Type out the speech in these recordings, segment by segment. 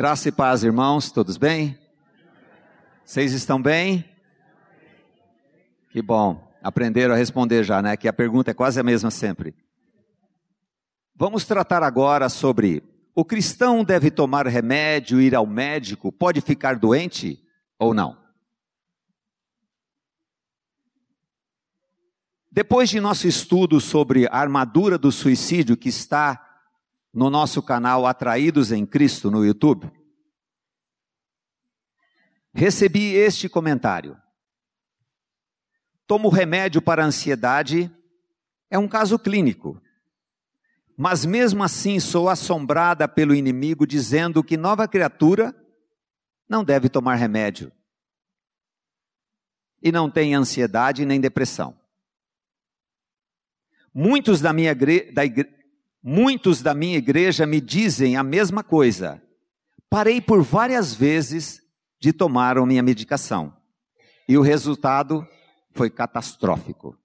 Graça e paz, irmãos, todos bem? Vocês estão bem? Que bom, aprenderam a responder já, né? Que a pergunta é quase a mesma sempre. Vamos tratar agora sobre o cristão deve tomar remédio, ir ao médico, pode ficar doente ou não? Depois de nosso estudo sobre a armadura do suicídio que está no nosso canal Atraídos em Cristo no YouTube, recebi este comentário. Tomo remédio para ansiedade, é um caso clínico. Mas mesmo assim sou assombrada pelo inimigo dizendo que nova criatura não deve tomar remédio. E não tem ansiedade nem depressão. Muitos da minha, da Muitos da minha igreja me dizem a mesma coisa. Parei por várias vezes de tomar a minha medicação. E o resultado foi catastrófico.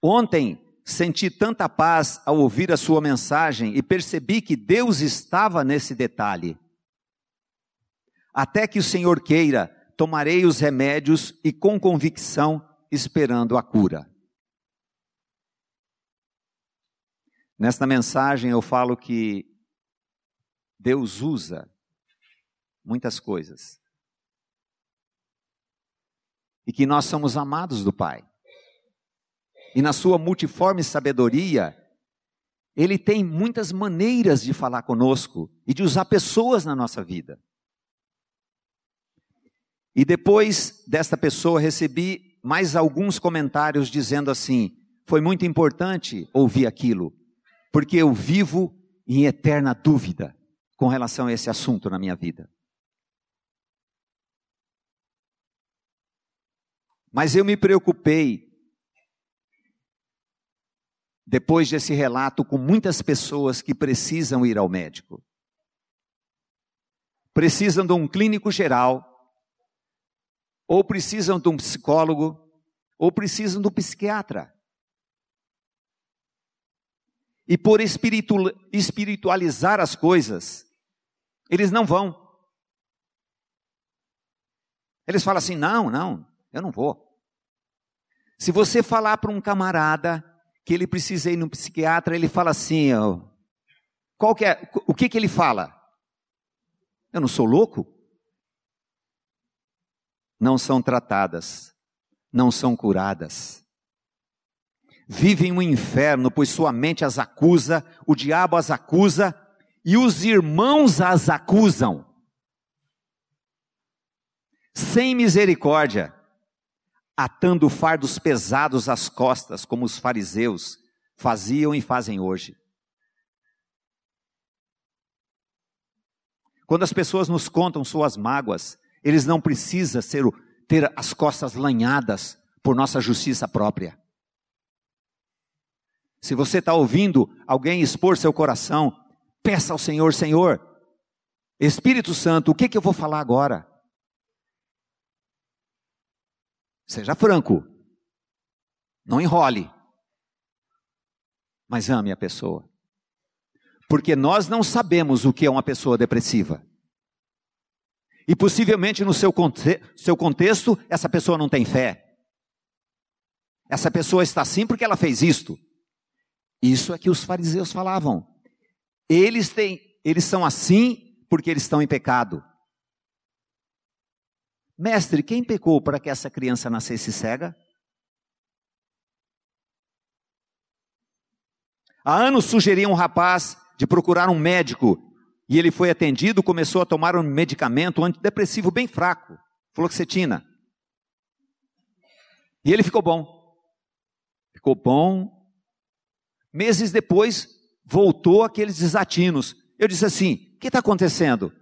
Ontem senti tanta paz ao ouvir a sua mensagem e percebi que Deus estava nesse detalhe. Até que o Senhor queira, tomarei os remédios e com convicção esperando a cura. Nesta mensagem eu falo que Deus usa muitas coisas. E que nós somos amados do Pai. E na sua multiforme sabedoria, Ele tem muitas maneiras de falar conosco e de usar pessoas na nossa vida. E depois desta pessoa recebi mais alguns comentários dizendo assim: foi muito importante ouvir aquilo, porque eu vivo em eterna dúvida com relação a esse assunto na minha vida. Mas eu me preocupei, depois desse relato, com muitas pessoas que precisam ir ao médico. Precisam de um clínico geral, ou precisam de um psicólogo, ou precisam de um psiquiatra. E por espiritualizar as coisas, eles não vão. Eles falam assim: não, não, eu não vou. Se você falar para um camarada que ele precisa ir no psiquiatra, ele fala assim: qual que é, o que, que ele fala? Eu não sou louco? Não são tratadas, não são curadas vivem um inferno, pois sua mente as acusa, o diabo as acusa e os irmãos as acusam. Sem misericórdia, atando fardos pesados às costas, como os fariseus faziam e fazem hoje. Quando as pessoas nos contam suas mágoas, eles não precisam ser, ter as costas lanhadas por nossa justiça própria. Se você está ouvindo alguém expor seu coração, peça ao Senhor, Senhor, Espírito Santo, o que, que eu vou falar agora? Seja franco, não enrole, mas ame a pessoa. Porque nós não sabemos o que é uma pessoa depressiva. E possivelmente no seu, conte seu contexto, essa pessoa não tem fé. Essa pessoa está assim porque ela fez isto. Isso é que os fariseus falavam. Eles têm, eles são assim porque eles estão em pecado. Mestre, quem pecou para que essa criança nascesse cega? Há anos sugeri a um rapaz de procurar um médico e ele foi atendido, começou a tomar um medicamento antidepressivo bem fraco, fluoxetina. E ele ficou bom. Ficou bom, Meses depois, voltou aqueles desatinos. Eu disse assim: o que está acontecendo?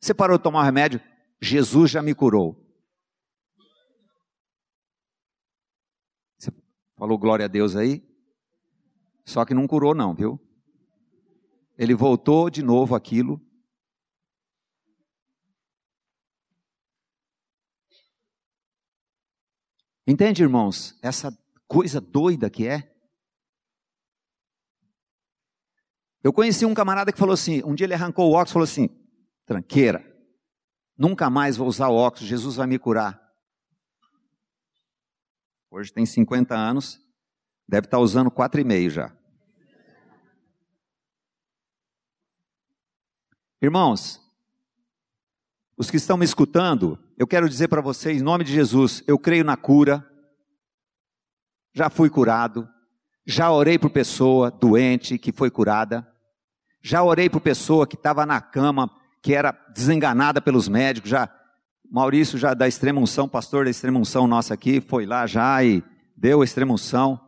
Você parou de tomar remédio? Jesus já me curou. Você falou glória a Deus aí? Só que não curou, não, viu? Ele voltou de novo aquilo. Entende, irmãos, essa coisa doida que é? Eu conheci um camarada que falou assim, um dia ele arrancou o óculos e falou assim, tranqueira, nunca mais vou usar o óculos, Jesus vai me curar. Hoje tem 50 anos, deve estar usando quatro e meio já. Irmãos, os que estão me escutando, eu quero dizer para vocês, em nome de Jesus, eu creio na cura, já fui curado, já orei por pessoa doente que foi curada, já orei por pessoa que estava na cama, que era desenganada pelos médicos, já Maurício já da extrema unção, pastor da extrema unção nossa aqui, foi lá já e deu a extrema unção.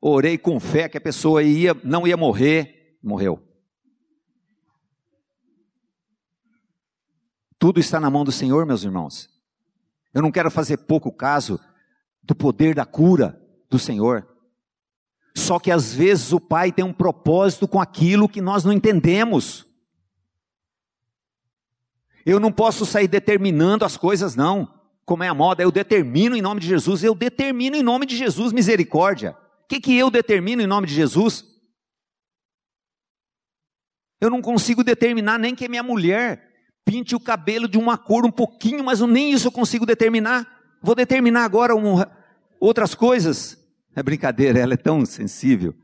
Orei com fé que a pessoa ia, não ia morrer, morreu. Tudo está na mão do Senhor, meus irmãos. Eu não quero fazer pouco caso do poder da cura do Senhor. Só que às vezes o Pai tem um propósito com aquilo que nós não entendemos. Eu não posso sair determinando as coisas, não. Como é a moda, eu determino em nome de Jesus, eu determino em nome de Jesus misericórdia. O que, que eu determino em nome de Jesus? Eu não consigo determinar nem que minha mulher pinte o cabelo de uma cor um pouquinho, mas nem isso eu consigo determinar. Vou determinar agora um, outras coisas. É brincadeira, ela é tão sensível.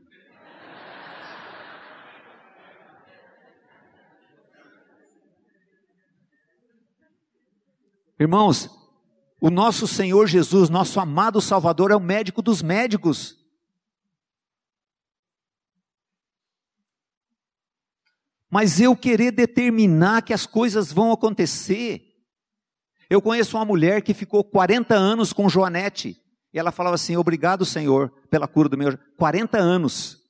Irmãos, o nosso Senhor Jesus, nosso amado Salvador, é o médico dos médicos. Mas eu querer determinar que as coisas vão acontecer. Eu conheço uma mulher que ficou 40 anos com Joanete. E ela falava assim: Obrigado, Senhor, pela cura do meu. 40 anos.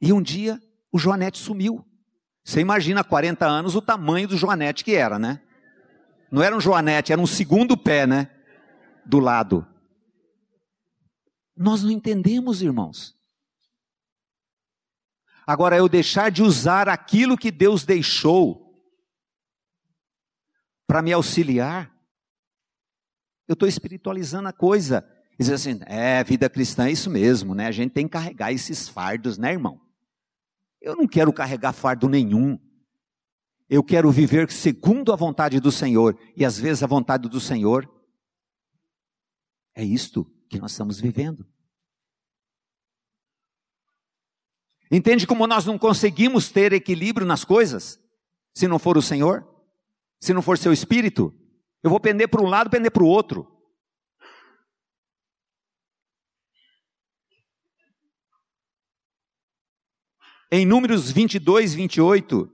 E um dia o Joanete sumiu. Você imagina 40 anos o tamanho do Joanete que era, né? Não era um Joanete, era um segundo pé, né? Do lado. Nós não entendemos, irmãos. Agora, eu deixar de usar aquilo que Deus deixou para me auxiliar, eu estou espiritualizando a coisa. Dizer assim, é, vida cristã é isso mesmo, né? A gente tem que carregar esses fardos, né, irmão? Eu não quero carregar fardo nenhum. Eu quero viver segundo a vontade do Senhor. E às vezes a vontade do Senhor é isto que nós estamos vivendo. Entende como nós não conseguimos ter equilíbrio nas coisas? Se não for o Senhor? Se não for seu espírito? Eu vou pender para um lado, pender para o outro. Em Números 22, 28,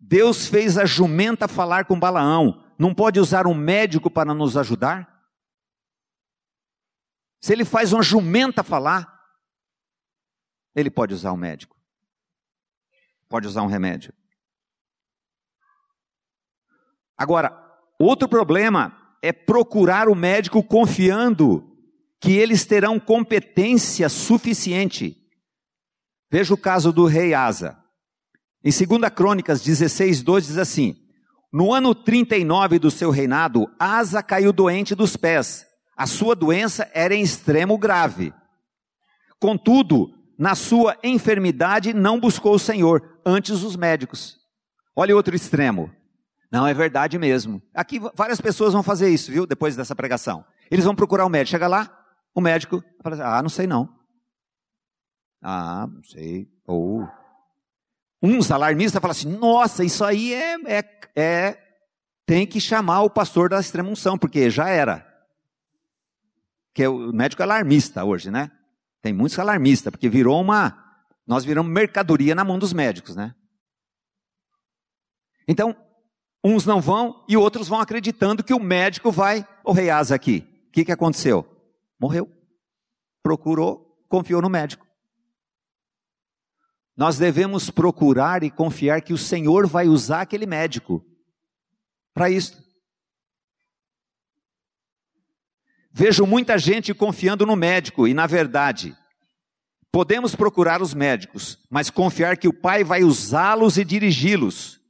Deus fez a jumenta falar com Balaão. Não pode usar um médico para nos ajudar? Se ele faz uma jumenta falar, ele pode usar um médico. Pode usar um remédio. Agora, outro problema é procurar o médico confiando que eles terão competência suficiente. Veja o caso do rei Asa. Em 2 Crônicas 16, 12 diz assim: No ano 39 do seu reinado, Asa caiu doente dos pés. A sua doença era em extremo grave. Contudo, na sua enfermidade não buscou o Senhor, antes os médicos. Olha outro extremo. Não, é verdade mesmo. Aqui várias pessoas vão fazer isso, viu? Depois dessa pregação. Eles vão procurar o médico. Chega lá, o médico fala assim, ah, não sei não. Ah, não sei. Ou uns alarmistas falam assim, nossa, isso aí é, é, é tem que chamar o pastor da extrema unção, porque já era. Que é o médico alarmista hoje, né? Tem muitos alarmistas, porque virou uma. Nós viramos mercadoria na mão dos médicos, né? Então, uns não vão e outros vão acreditando que o médico vai. O rei Asa aqui. O que, que aconteceu? Morreu. Procurou, confiou no médico. Nós devemos procurar e confiar que o Senhor vai usar aquele médico para isso. Vejo muita gente confiando no médico e, na verdade, podemos procurar os médicos, mas confiar que o Pai vai usá-los e dirigi-los.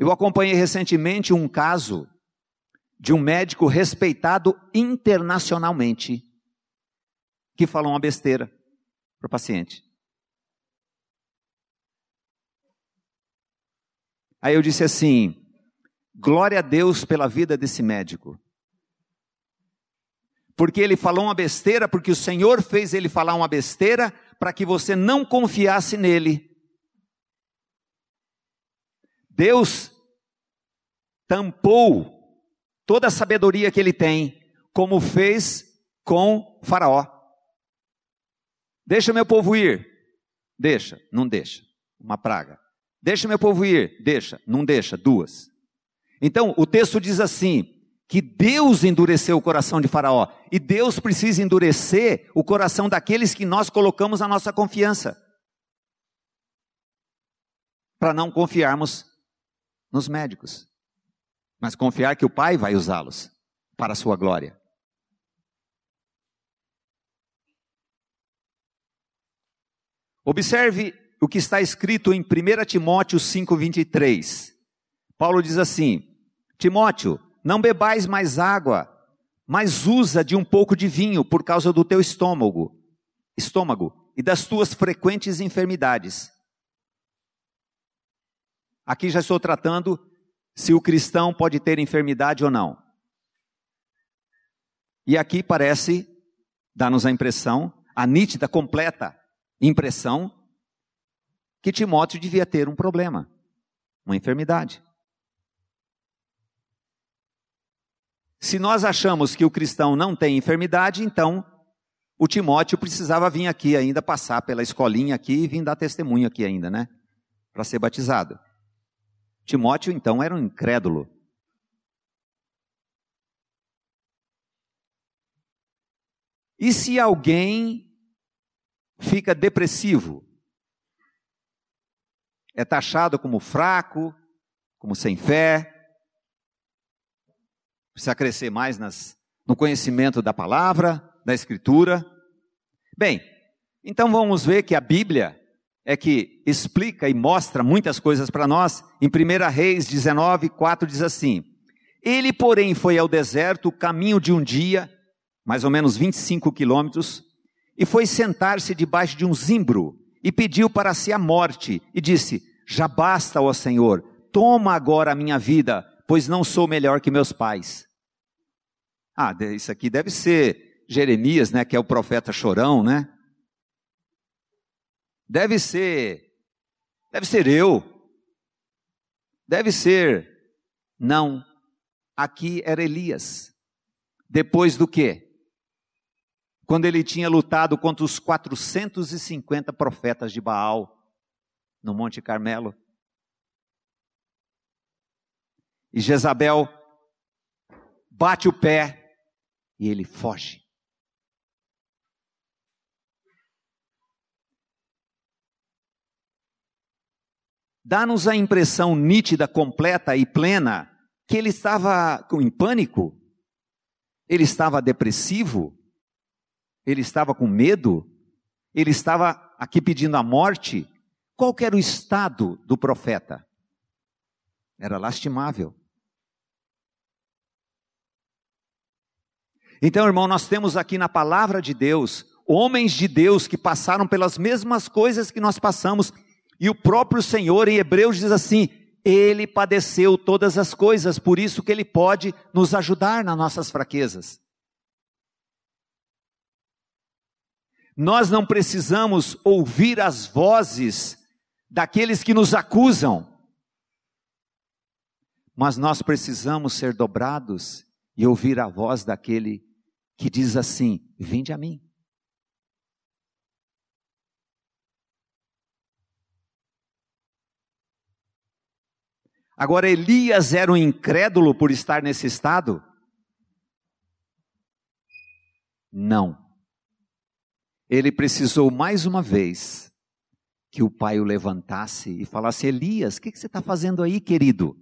Eu acompanhei recentemente um caso de um médico respeitado internacionalmente que falou uma besteira. para o paciente. Aí eu disse assim: glória a Deus pela vida desse médico. Porque ele falou uma besteira, porque o Senhor fez ele falar uma besteira, para que você não confiasse nele. Deus tampou toda a sabedoria que ele tem, como fez com Faraó. Deixa meu povo ir. Deixa, não deixa. Uma praga. Deixa meu povo ir. Deixa, não deixa. Duas. Então, o texto diz assim: que Deus endureceu o coração de Faraó. E Deus precisa endurecer o coração daqueles que nós colocamos a nossa confiança. Para não confiarmos nos médicos, mas confiar que o Pai vai usá-los para a sua glória. Observe o que está escrito em 1 Timóteo 5,23. Paulo diz assim: Timóteo, não bebais mais água, mas usa de um pouco de vinho por causa do teu estômago, estômago e das tuas frequentes enfermidades. Aqui já estou tratando se o cristão pode ter enfermidade ou não. E aqui parece dar-nos a impressão, a nítida, completa impressão, que Timóteo devia ter um problema, uma enfermidade. Se nós achamos que o cristão não tem enfermidade, então o Timóteo precisava vir aqui ainda, passar pela escolinha aqui e vir dar testemunho aqui ainda, né? Para ser batizado. Timóteo, então, era um incrédulo. E se alguém fica depressivo, é taxado como fraco, como sem fé, precisa crescer mais nas, no conhecimento da palavra, da escritura. Bem, então vamos ver que a Bíblia é que explica e mostra muitas coisas para nós. Em 1 Reis 19, 4 diz assim: Ele, porém, foi ao deserto, caminho de um dia, mais ou menos 25 quilômetros, e foi sentar-se debaixo de um zimbro, e pediu para si a morte, e disse: Já basta, ó Senhor, toma agora a minha vida, pois não sou melhor que meus pais. Ah, isso aqui deve ser Jeremias, né, que é o profeta chorão, né? Deve ser, deve ser eu. Deve ser, não. Aqui era Elias. Depois do quê? Quando ele tinha lutado contra os 450 profetas de Baal no Monte Carmelo. E Jezabel bate o pé e ele foge. Dá-nos a impressão nítida, completa e plena que ele estava em pânico, ele estava depressivo, ele estava com medo, ele estava aqui pedindo a morte. Qual era o estado do profeta? Era lastimável. Então, irmão, nós temos aqui na palavra de Deus homens de Deus que passaram pelas mesmas coisas que nós passamos, e o próprio Senhor em Hebreus diz assim: Ele padeceu todas as coisas, por isso que Ele pode nos ajudar nas nossas fraquezas. Nós não precisamos ouvir as vozes daqueles que nos acusam, mas nós precisamos ser dobrados e ouvir a voz daquele que diz assim: Vinde a mim. Agora, Elias era um incrédulo por estar nesse estado? Não. Ele precisou mais uma vez que o pai o levantasse e falasse: Elias, o que, que você está fazendo aí, querido?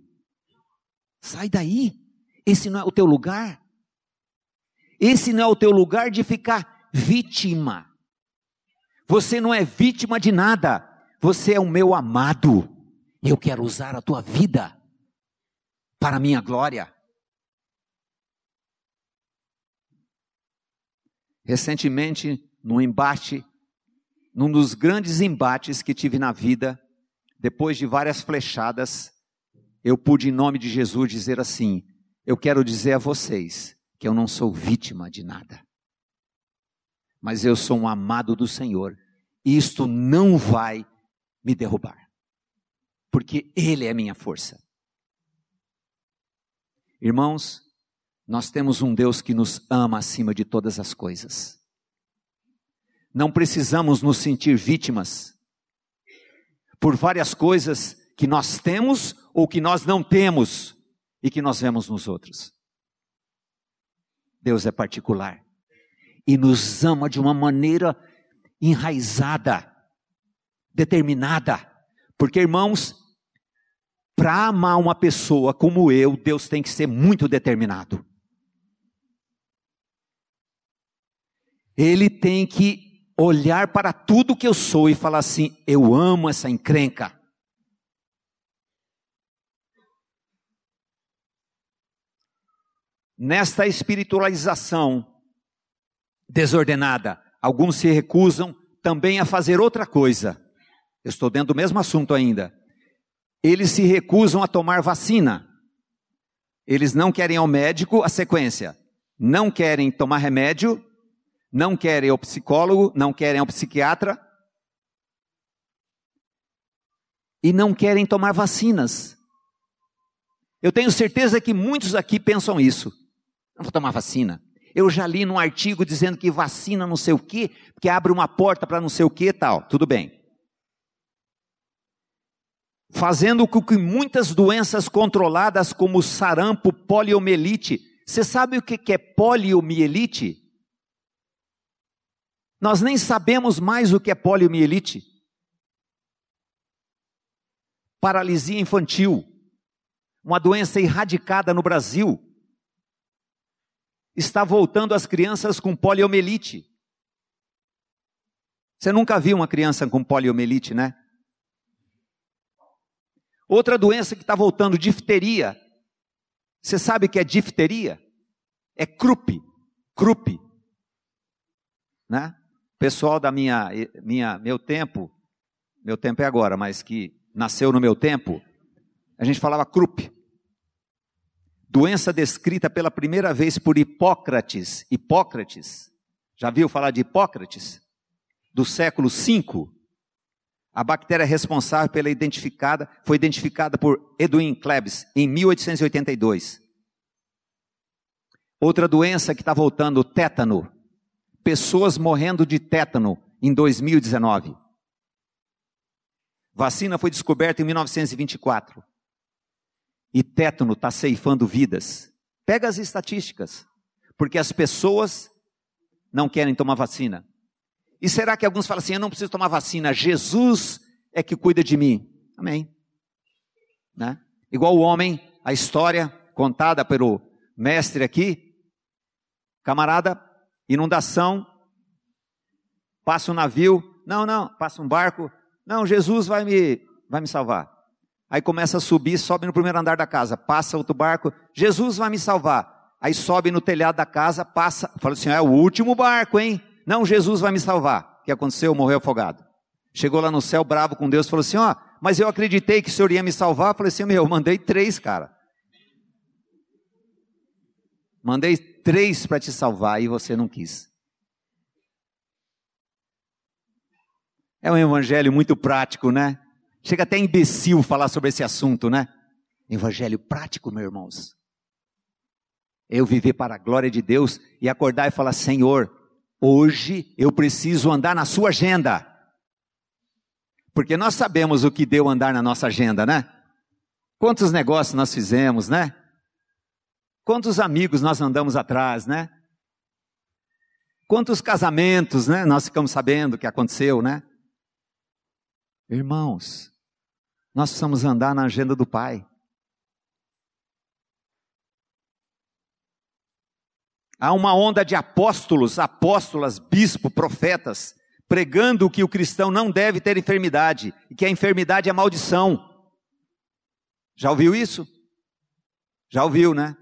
Sai daí, esse não é o teu lugar. Esse não é o teu lugar de ficar vítima. Você não é vítima de nada. Você é o meu amado. Eu quero usar a tua vida para a minha glória. Recentemente, no embate num dos grandes embates que tive na vida, depois de várias flechadas, eu pude, em nome de Jesus, dizer assim: Eu quero dizer a vocês que eu não sou vítima de nada, mas eu sou um amado do Senhor, e isto não vai me derrubar, porque Ele é minha força. Irmãos, nós temos um Deus que nos ama acima de todas as coisas. Não precisamos nos sentir vítimas por várias coisas que nós temos ou que nós não temos e que nós vemos nos outros. Deus é particular e nos ama de uma maneira enraizada, determinada, porque irmãos, para amar uma pessoa como eu, Deus tem que ser muito determinado. Ele tem que olhar para tudo que eu sou e falar assim: eu amo essa encrenca. Nesta espiritualização desordenada, alguns se recusam também a fazer outra coisa. Eu estou dentro do mesmo assunto ainda. Eles se recusam a tomar vacina. Eles não querem ao médico a sequência. Não querem tomar remédio, não querem ao psicólogo, não querem ao psiquiatra. E não querem tomar vacinas. Eu tenho certeza que muitos aqui pensam isso. Não vou tomar vacina. Eu já li num artigo dizendo que vacina não sei o quê, que abre uma porta para não sei o quê tal. Tudo bem. Fazendo com que muitas doenças controladas, como sarampo, poliomielite. Você sabe o que é poliomielite? Nós nem sabemos mais o que é poliomielite. Paralisia infantil, uma doença erradicada no Brasil está voltando as crianças com poliomielite. Você nunca viu uma criança com poliomielite, né? Outra doença que está voltando, difteria. Você sabe o que é difteria? É crupe, crupe. Né? Pessoal da minha, minha, meu tempo, meu tempo é agora, mas que nasceu no meu tempo, a gente falava crupe doença descrita pela primeira vez por Hipócrates. Hipócrates, já viu falar de Hipócrates? Do século V. A bactéria responsável pela identificada foi identificada por Edwin Klebs em 1882. Outra doença que está voltando, tétano. Pessoas morrendo de tétano em 2019. Vacina foi descoberta em 1924 e tétano está ceifando vidas. Pega as estatísticas, porque as pessoas não querem tomar vacina. E será que alguns falam assim: eu não preciso tomar vacina, Jesus é que cuida de mim? Amém. Né? Igual o homem, a história contada pelo mestre aqui, camarada, inundação, passa um navio, não, não, passa um barco, não, Jesus vai me, vai me salvar. Aí começa a subir, sobe no primeiro andar da casa, passa outro barco, Jesus vai me salvar. Aí sobe no telhado da casa, passa, fala assim: é o último barco, hein? Não, Jesus vai me salvar. O que aconteceu? Morreu afogado. Chegou lá no céu, bravo com Deus, falou assim: ó, mas eu acreditei que o Senhor ia me salvar. Eu falei assim: meu, eu mandei três, cara. Mandei três para te salvar e você não quis. É um evangelho muito prático, né? Chega até imbecil falar sobre esse assunto, né? Evangelho prático, meus irmãos. Eu viver para a glória de Deus e acordar e falar: Senhor, hoje eu preciso andar na sua agenda. Porque nós sabemos o que deu andar na nossa agenda, né? Quantos negócios nós fizemos, né? Quantos amigos nós andamos atrás, né? Quantos casamentos, né? Nós ficamos sabendo o que aconteceu, né? Irmãos, nós precisamos andar na agenda do Pai. Há uma onda de apóstolos, apóstolas, bispo, profetas, pregando que o cristão não deve ter enfermidade e que a enfermidade é maldição. Já ouviu isso? Já ouviu, né?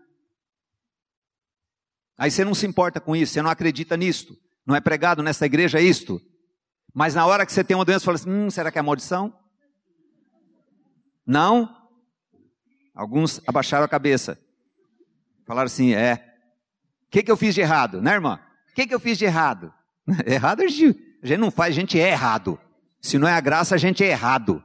Aí você não se importa com isso, você não acredita nisto. Não é pregado nessa igreja isto. Mas na hora que você tem uma doença, você fala assim: hum, será que é maldição? Não? Alguns abaixaram a cabeça. Falaram assim: é. O que, que eu fiz de errado, né, irmã? O que, que eu fiz de errado? errado a gente, a gente não faz, a gente é errado. Se não é a graça, a gente é errado.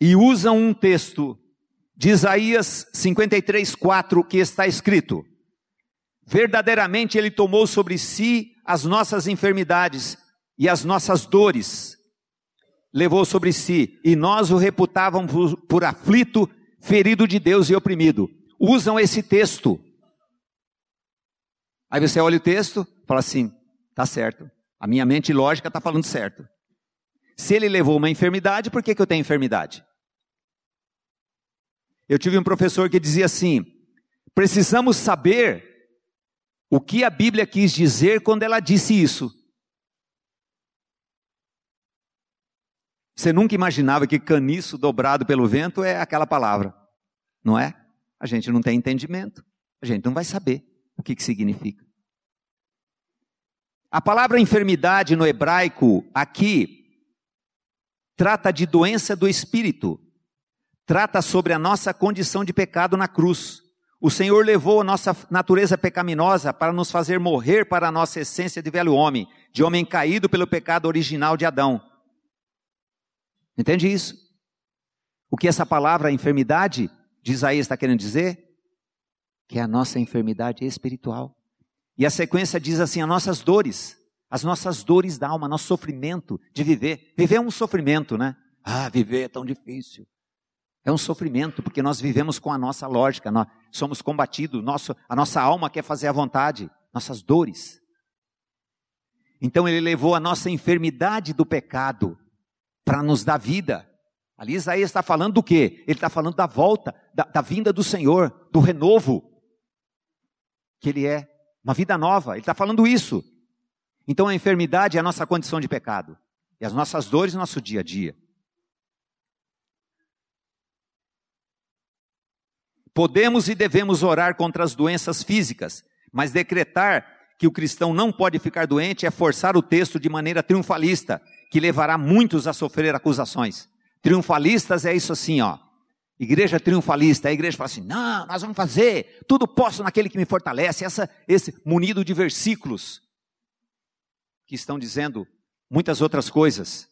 E usam um texto de Isaías 53, 4, que está escrito: Verdadeiramente Ele tomou sobre si as nossas enfermidades e as nossas dores, levou sobre si, e nós o reputávamos por, por aflito, ferido de Deus e oprimido. Usam esse texto. Aí você olha o texto, fala assim: tá certo. A minha mente lógica está falando certo. Se ele levou uma enfermidade, por que, que eu tenho enfermidade? Eu tive um professor que dizia assim: precisamos saber o que a Bíblia quis dizer quando ela disse isso. Você nunca imaginava que caniço dobrado pelo vento é aquela palavra, não é? A gente não tem entendimento, a gente não vai saber o que, que significa. A palavra enfermidade no hebraico aqui trata de doença do espírito, trata sobre a nossa condição de pecado na cruz. O Senhor levou a nossa natureza pecaminosa para nos fazer morrer para a nossa essência de velho homem, de homem caído pelo pecado original de Adão. Entende isso? O que essa palavra enfermidade de Isaías está querendo dizer? Que é a nossa enfermidade espiritual. E a sequência diz assim: as nossas dores, as nossas dores da alma, nosso sofrimento de viver. Viver é um sofrimento, né? Ah, viver é tão difícil. É um sofrimento, porque nós vivemos com a nossa lógica, nós somos combatidos, nosso, a nossa alma quer fazer a vontade, nossas dores. Então ele levou a nossa enfermidade do pecado para nos dar vida. Ali Isaías está falando do quê? Ele está falando da volta, da, da vinda do Senhor, do renovo, que ele é, uma vida nova. Ele está falando isso. Então a enfermidade é a nossa condição de pecado. E as nossas dores, nosso dia a dia. Podemos e devemos orar contra as doenças físicas, mas decretar que o cristão não pode ficar doente é forçar o texto de maneira triunfalista, que levará muitos a sofrer acusações. Triunfalistas é isso assim, ó. Igreja triunfalista, a igreja fala assim: não, nós vamos fazer, tudo posso naquele que me fortalece. Essa, esse munido de versículos que estão dizendo muitas outras coisas.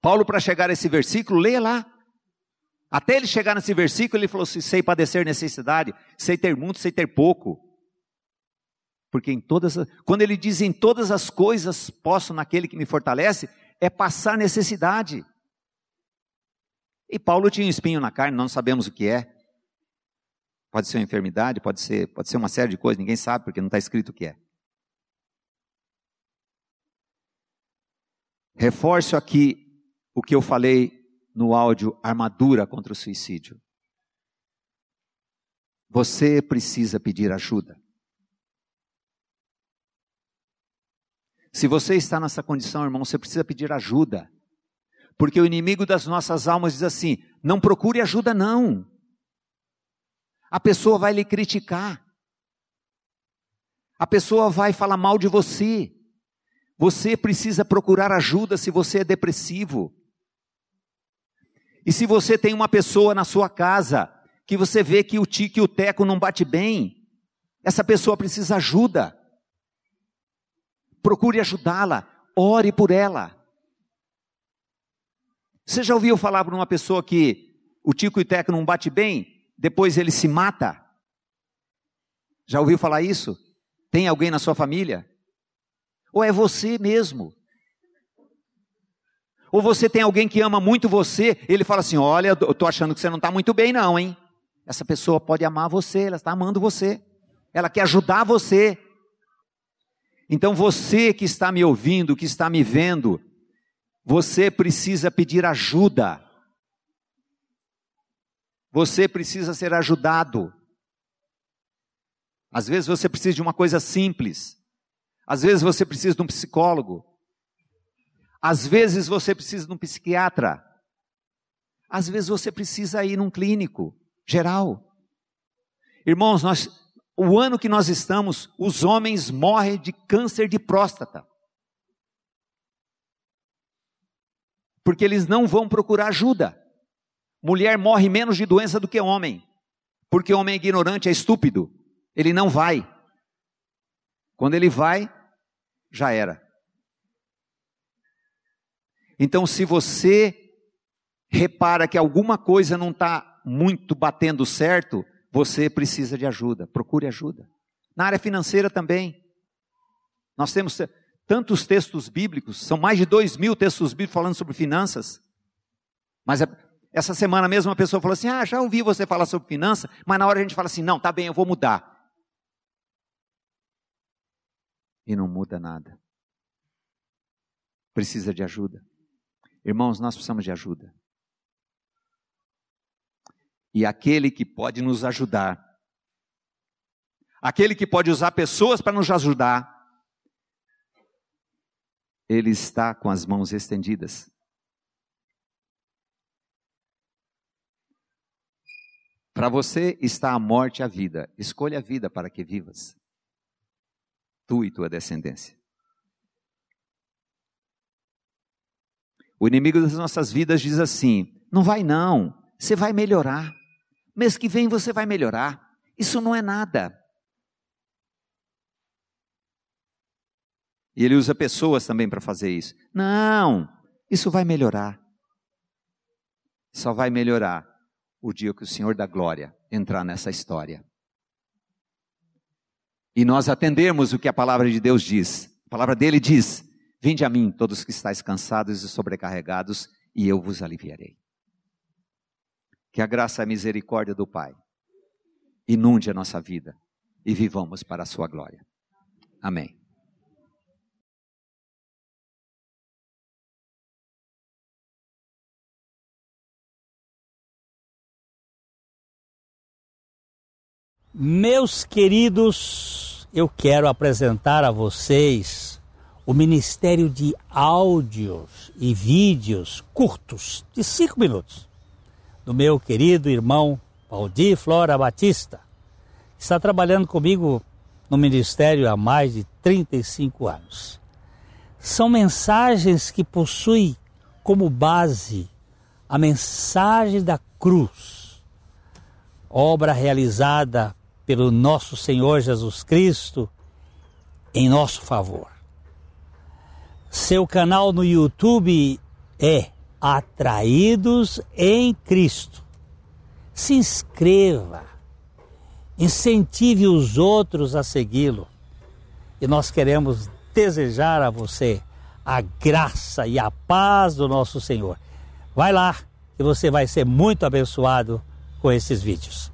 Paulo, para chegar a esse versículo, leia lá. Até ele chegar nesse versículo, ele falou assim: sei padecer necessidade, sei ter muito, sei ter pouco. Porque em todas, quando ele diz em todas as coisas posso naquele que me fortalece, é passar necessidade. E Paulo tinha um espinho na carne, não sabemos o que é. Pode ser uma enfermidade, pode ser, pode ser uma série de coisas, ninguém sabe porque não está escrito o que é. Reforço aqui o que eu falei no áudio Armadura contra o Suicídio. Você precisa pedir ajuda. Se você está nessa condição, irmão, você precisa pedir ajuda. Porque o inimigo das nossas almas diz assim: não procure ajuda, não. A pessoa vai lhe criticar. A pessoa vai falar mal de você. Você precisa procurar ajuda se você é depressivo. E se você tem uma pessoa na sua casa que você vê que o tique e o teco não bate bem, essa pessoa precisa ajuda. Procure ajudá-la, ore por ela. Você já ouviu falar para uma pessoa que o tico e teco não bate bem, depois ele se mata? Já ouviu falar isso? Tem alguém na sua família? Ou é você mesmo? Ou você tem alguém que ama muito você, ele fala assim: Olha, eu estou achando que você não está muito bem, não, hein? Essa pessoa pode amar você, ela está amando você, ela quer ajudar você. Então você que está me ouvindo, que está me vendo, você precisa pedir ajuda. Você precisa ser ajudado. Às vezes você precisa de uma coisa simples. Às vezes você precisa de um psicólogo. Às vezes você precisa de um psiquiatra. Às vezes você precisa ir num clínico geral. Irmãos, nós, o ano que nós estamos, os homens morrem de câncer de próstata. Porque eles não vão procurar ajuda. Mulher morre menos de doença do que homem. Porque homem é ignorante, é estúpido. Ele não vai. Quando ele vai, já era. Então, se você repara que alguma coisa não está muito batendo certo, você precisa de ajuda. Procure ajuda. Na área financeira também. Nós temos tantos textos bíblicos, são mais de dois mil textos bíblicos falando sobre finanças. Mas é, essa semana mesmo uma pessoa falou assim: Ah, já ouvi você falar sobre finanças, mas na hora a gente fala assim: Não, tá bem, eu vou mudar. E não muda nada. Precisa de ajuda. Irmãos, nós precisamos de ajuda. E aquele que pode nos ajudar, aquele que pode usar pessoas para nos ajudar, ele está com as mãos estendidas. Para você está a morte e a vida. Escolha a vida para que vivas. Tu e tua descendência. O inimigo das nossas vidas diz assim: não vai não, você vai melhorar. Mês que vem você vai melhorar. Isso não é nada. E ele usa pessoas também para fazer isso. Não, isso vai melhorar. Só vai melhorar o dia que o Senhor da Glória entrar nessa história. E nós atendermos o que a palavra de Deus diz. A palavra dele diz: Vinde a mim, todos que estáis cansados e sobrecarregados, e eu vos aliviarei. Que a graça e a misericórdia do Pai inunde a nossa vida e vivamos para a sua glória. Amém. Meus queridos, eu quero apresentar a vocês o Ministério de Áudios e Vídeos curtos, de cinco minutos, do meu querido irmão Valdir Flora Batista. Está trabalhando comigo no Ministério há mais de 35 anos. São mensagens que possuem como base a mensagem da cruz, obra realizada pelo nosso Senhor Jesus Cristo em nosso favor. Seu canal no YouTube é Atraídos em Cristo. Se inscreva, incentive os outros a segui-lo. E nós queremos desejar a você a graça e a paz do nosso Senhor. Vai lá e você vai ser muito abençoado com esses vídeos